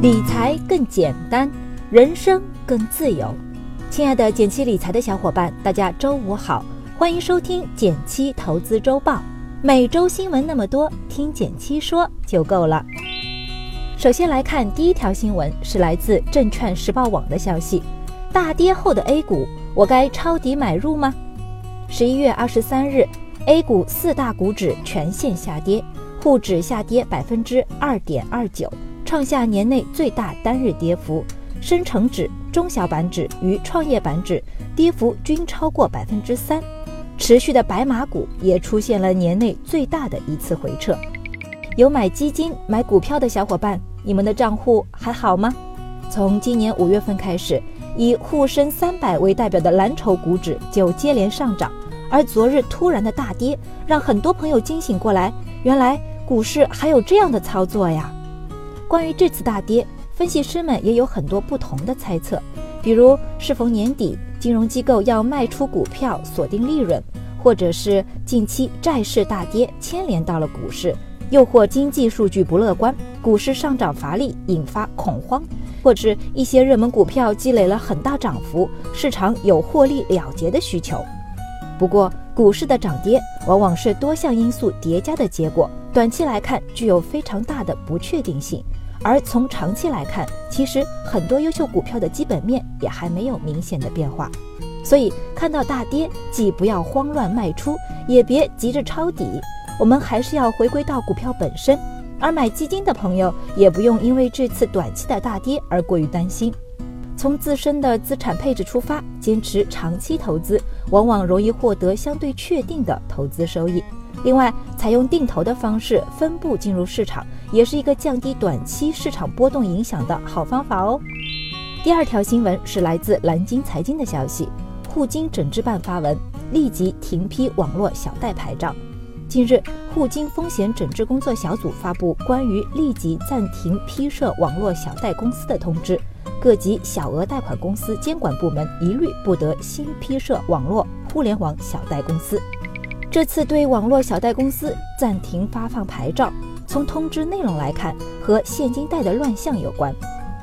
理财更简单，人生更自由。亲爱的减七理财的小伙伴，大家周五好，欢迎收听减七投资周报。每周新闻那么多，听减七说就够了。首先来看第一条新闻，是来自证券时报网的消息：大跌后的 A 股，我该抄底买入吗？十一月二十三日，A 股四大股指全线下跌，沪指下跌百分之二点二九。创下年内最大单日跌幅，深成指、中小板指与创业板指跌幅均超过百分之三，持续的白马股也出现了年内最大的一次回撤。有买基金、买股票的小伙伴，你们的账户还好吗？从今年五月份开始，以沪深三百为代表的蓝筹股指就接连上涨，而昨日突然的大跌，让很多朋友惊醒过来，原来股市还有这样的操作呀！关于这次大跌，分析师们也有很多不同的猜测，比如是否年底金融机构要卖出股票锁定利润，或者是近期债市大跌牵连到了股市，又或经济数据不乐观，股市上涨乏力引发恐慌，或是一些热门股票积累了很大涨幅，市场有获利了结的需求。不过，股市的涨跌往往是多项因素叠加的结果，短期来看具有非常大的不确定性。而从长期来看，其实很多优秀股票的基本面也还没有明显的变化，所以看到大跌，既不要慌乱卖出，也别急着抄底，我们还是要回归到股票本身。而买基金的朋友，也不用因为这次短期的大跌而过于担心。从自身的资产配置出发，坚持长期投资，往往容易获得相对确定的投资收益。另外，采用定投的方式分步进入市场，也是一个降低短期市场波动影响的好方法哦。第二条新闻是来自蓝鲸财经的消息，沪金整治办发文，立即停批网络小贷牌照。近日，沪金风险整治工作小组发布关于立即暂停批设网络小贷公司的通知，各级小额贷款公司监管部门一律不得新批设网络互联网小贷公司。这次对网络小贷公司暂停发放牌照，从通知内容来看，和现金贷的乱象有关。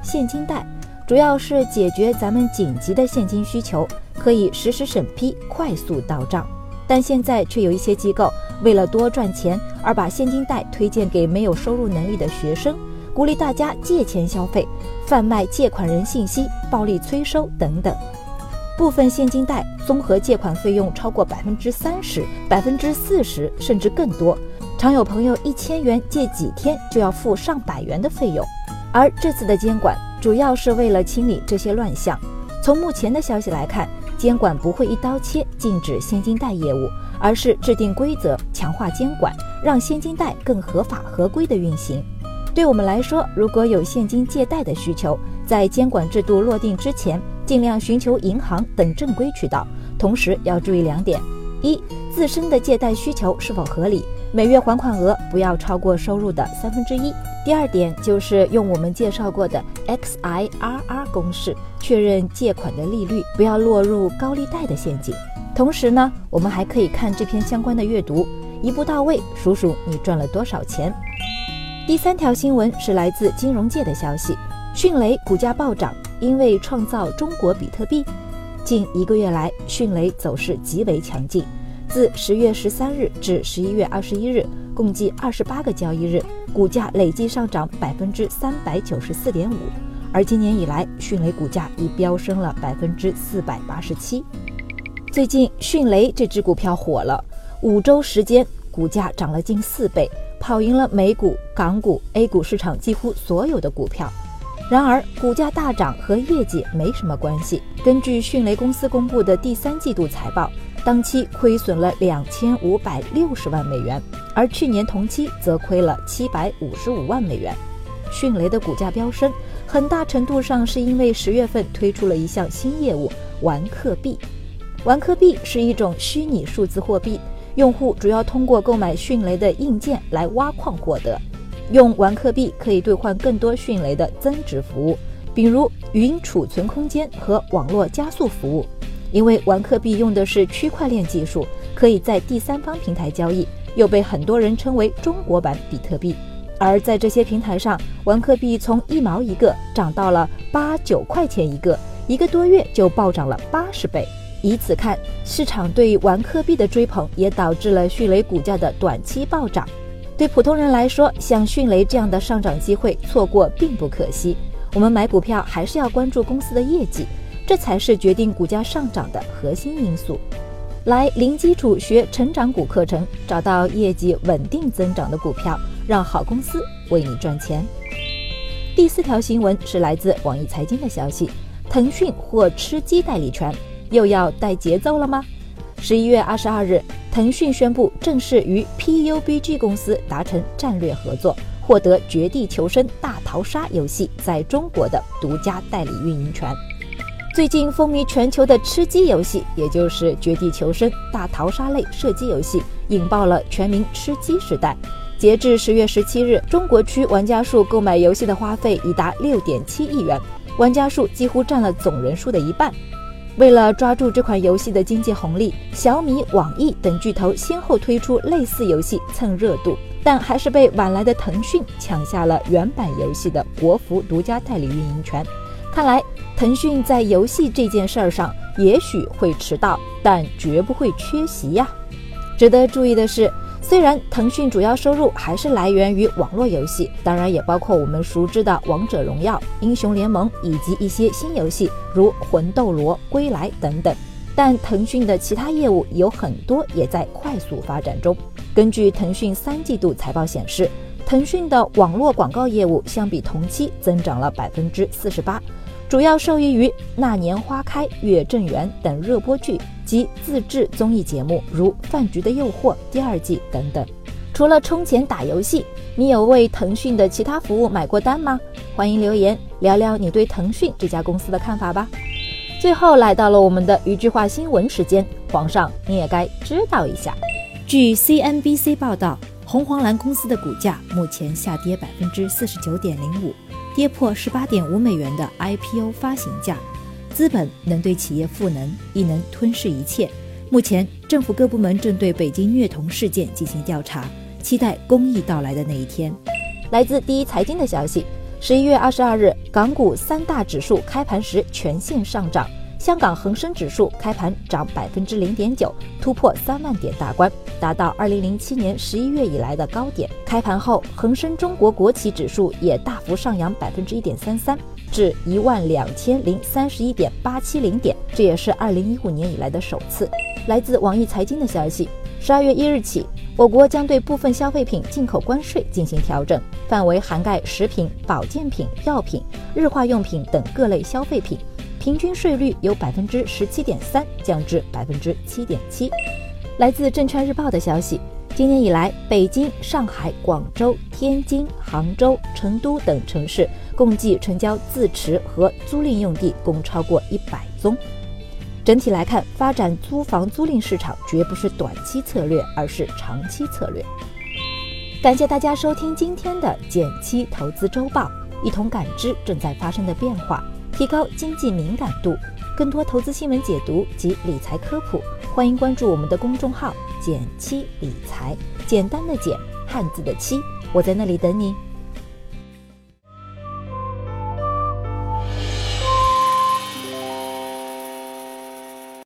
现金贷主要是解决咱们紧急的现金需求，可以实时审批、快速到账。但现在却有一些机构为了多赚钱，而把现金贷推荐给没有收入能力的学生，鼓励大家借钱消费，贩卖借款人信息、暴力催收等等。部分现金贷综合借款费用超过百分之三十、百分之四十，甚至更多。常有朋友一千元借几天就要付上百元的费用。而这次的监管主要是为了清理这些乱象。从目前的消息来看，监管不会一刀切禁止现金贷业务，而是制定规则，强化监管，让现金贷更合法合规的运行。对我们来说，如果有现金借贷的需求，在监管制度落定之前。尽量寻求银行等正规渠道，同时要注意两点：一、自身的借贷需求是否合理，每月还款额不要超过收入的三分之一；第二点就是用我们介绍过的 XIRR 公式确认借款的利率，不要落入高利贷的陷阱。同时呢，我们还可以看这篇相关的阅读，一步到位，数数你赚了多少钱。第三条新闻是来自金融界的消息，迅雷股价暴涨。因为创造中国比特币，近一个月来，迅雷走势极为强劲。自十月十三日至十一月二十一日，共计二十八个交易日，股价累计上涨百分之三百九十四点五。而今年以来，迅雷股价已飙升了百分之四百八十七。最近，迅雷这只股票火了，五周时间，股价涨了近四倍，跑赢了美股、港股、A 股市场几乎所有的股票。然而，股价大涨和业绩没什么关系。根据迅雷公司公布的第三季度财报，当期亏损了两千五百六十万美元，而去年同期则亏了七百五十五万美元。迅雷的股价飙升，很大程度上是因为十月份推出了一项新业务——玩客币。玩客币是一种虚拟数字货币，用户主要通过购买迅雷的硬件来挖矿获得。用玩客币可以兑换更多迅雷的增值服务，比如云储存空间和网络加速服务。因为玩客币用的是区块链技术，可以在第三方平台交易，又被很多人称为中国版比特币。而在这些平台上，玩客币从一毛一个涨到了八九块钱一个，一个多月就暴涨了八十倍。以此看，市场对玩客币的追捧也导致了迅雷股价的短期暴涨。对普通人来说，像迅雷这样的上涨机会错过并不可惜。我们买股票还是要关注公司的业绩，这才是决定股价上涨的核心因素。来零基础学成长股课程，找到业绩稳定增长的股票，让好公司为你赚钱。第四条新闻是来自网易财经的消息：腾讯获吃鸡代理权，又要带节奏了吗？十一月二十二日。腾讯宣布正式与 PUBG 公司达成战略合作，获得《绝地求生：大逃杀》游戏在中国的独家代理运营权。最近风靡全球的吃鸡游戏，也就是《绝地求生：大逃杀》类射击游戏，引爆了全民吃鸡时代。截至十月十七日，中国区玩家数购买游戏的花费已达六点七亿元，玩家数几乎占了总人数的一半。为了抓住这款游戏的经济红利，小米、网易等巨头先后推出类似游戏蹭热度，但还是被晚来的腾讯抢下了原版游戏的国服独家代理运营权。看来，腾讯在游戏这件事儿上也许会迟到，但绝不会缺席呀。值得注意的是。虽然腾讯主要收入还是来源于网络游戏，当然也包括我们熟知的《王者荣耀》《英雄联盟》以及一些新游戏，如《魂斗罗》《归来》等等。但腾讯的其他业务有很多也在快速发展中。根据腾讯三季度财报显示，腾讯的网络广告业务相比同期增长了百分之四十八。主要受益于《那年花开月正圆》等热播剧及自制综艺节目，如《饭局的诱惑》第二季等等。除了充钱打游戏，你有为腾讯的其他服务买过单吗？欢迎留言聊聊你对腾讯这家公司的看法吧。最后来到了我们的一句话新闻时间，皇上你也该知道一下。据 CNBC 报道，红黄蓝公司的股价目前下跌百分之四十九点零五。跌破十八点五美元的 IPO 发行价，资本能对企业赋能，亦能吞噬一切。目前，政府各部门正对北京虐童事件进行调查，期待公益到来的那一天。来自第一财经的消息：十一月二十二日，港股三大指数开盘时全线上涨。香港恒生指数开盘涨百分之零点九，突破三万点大关，达到二零零七年十一月以来的高点。开盘后，恒生中国国企指数也大幅上扬百分之一点三三，至一万两千零三十一点八七零点，这也是二零一五年以来的首次。来自网易财经的消息，十二月一日起，我国将对部分消费品进口关税进行调整，范围涵盖食品、保健品、药品、日化用品等各类消费品。平均税率由百分之十七点三降至百分之七点七。来自证券日报的消息，今年以来，北京、上海、广州、天津、杭州、成都等城市共计成交自持和租赁用地共超过一百宗。整体来看，发展租房租赁市场绝不是短期策略，而是长期策略。感谢大家收听今天的减七投资周报，一同感知正在发生的变化。提高经济敏感度，更多投资新闻解读及理财科普，欢迎关注我们的公众号“简七理财”，简单的简，汉字的七，我在那里等你。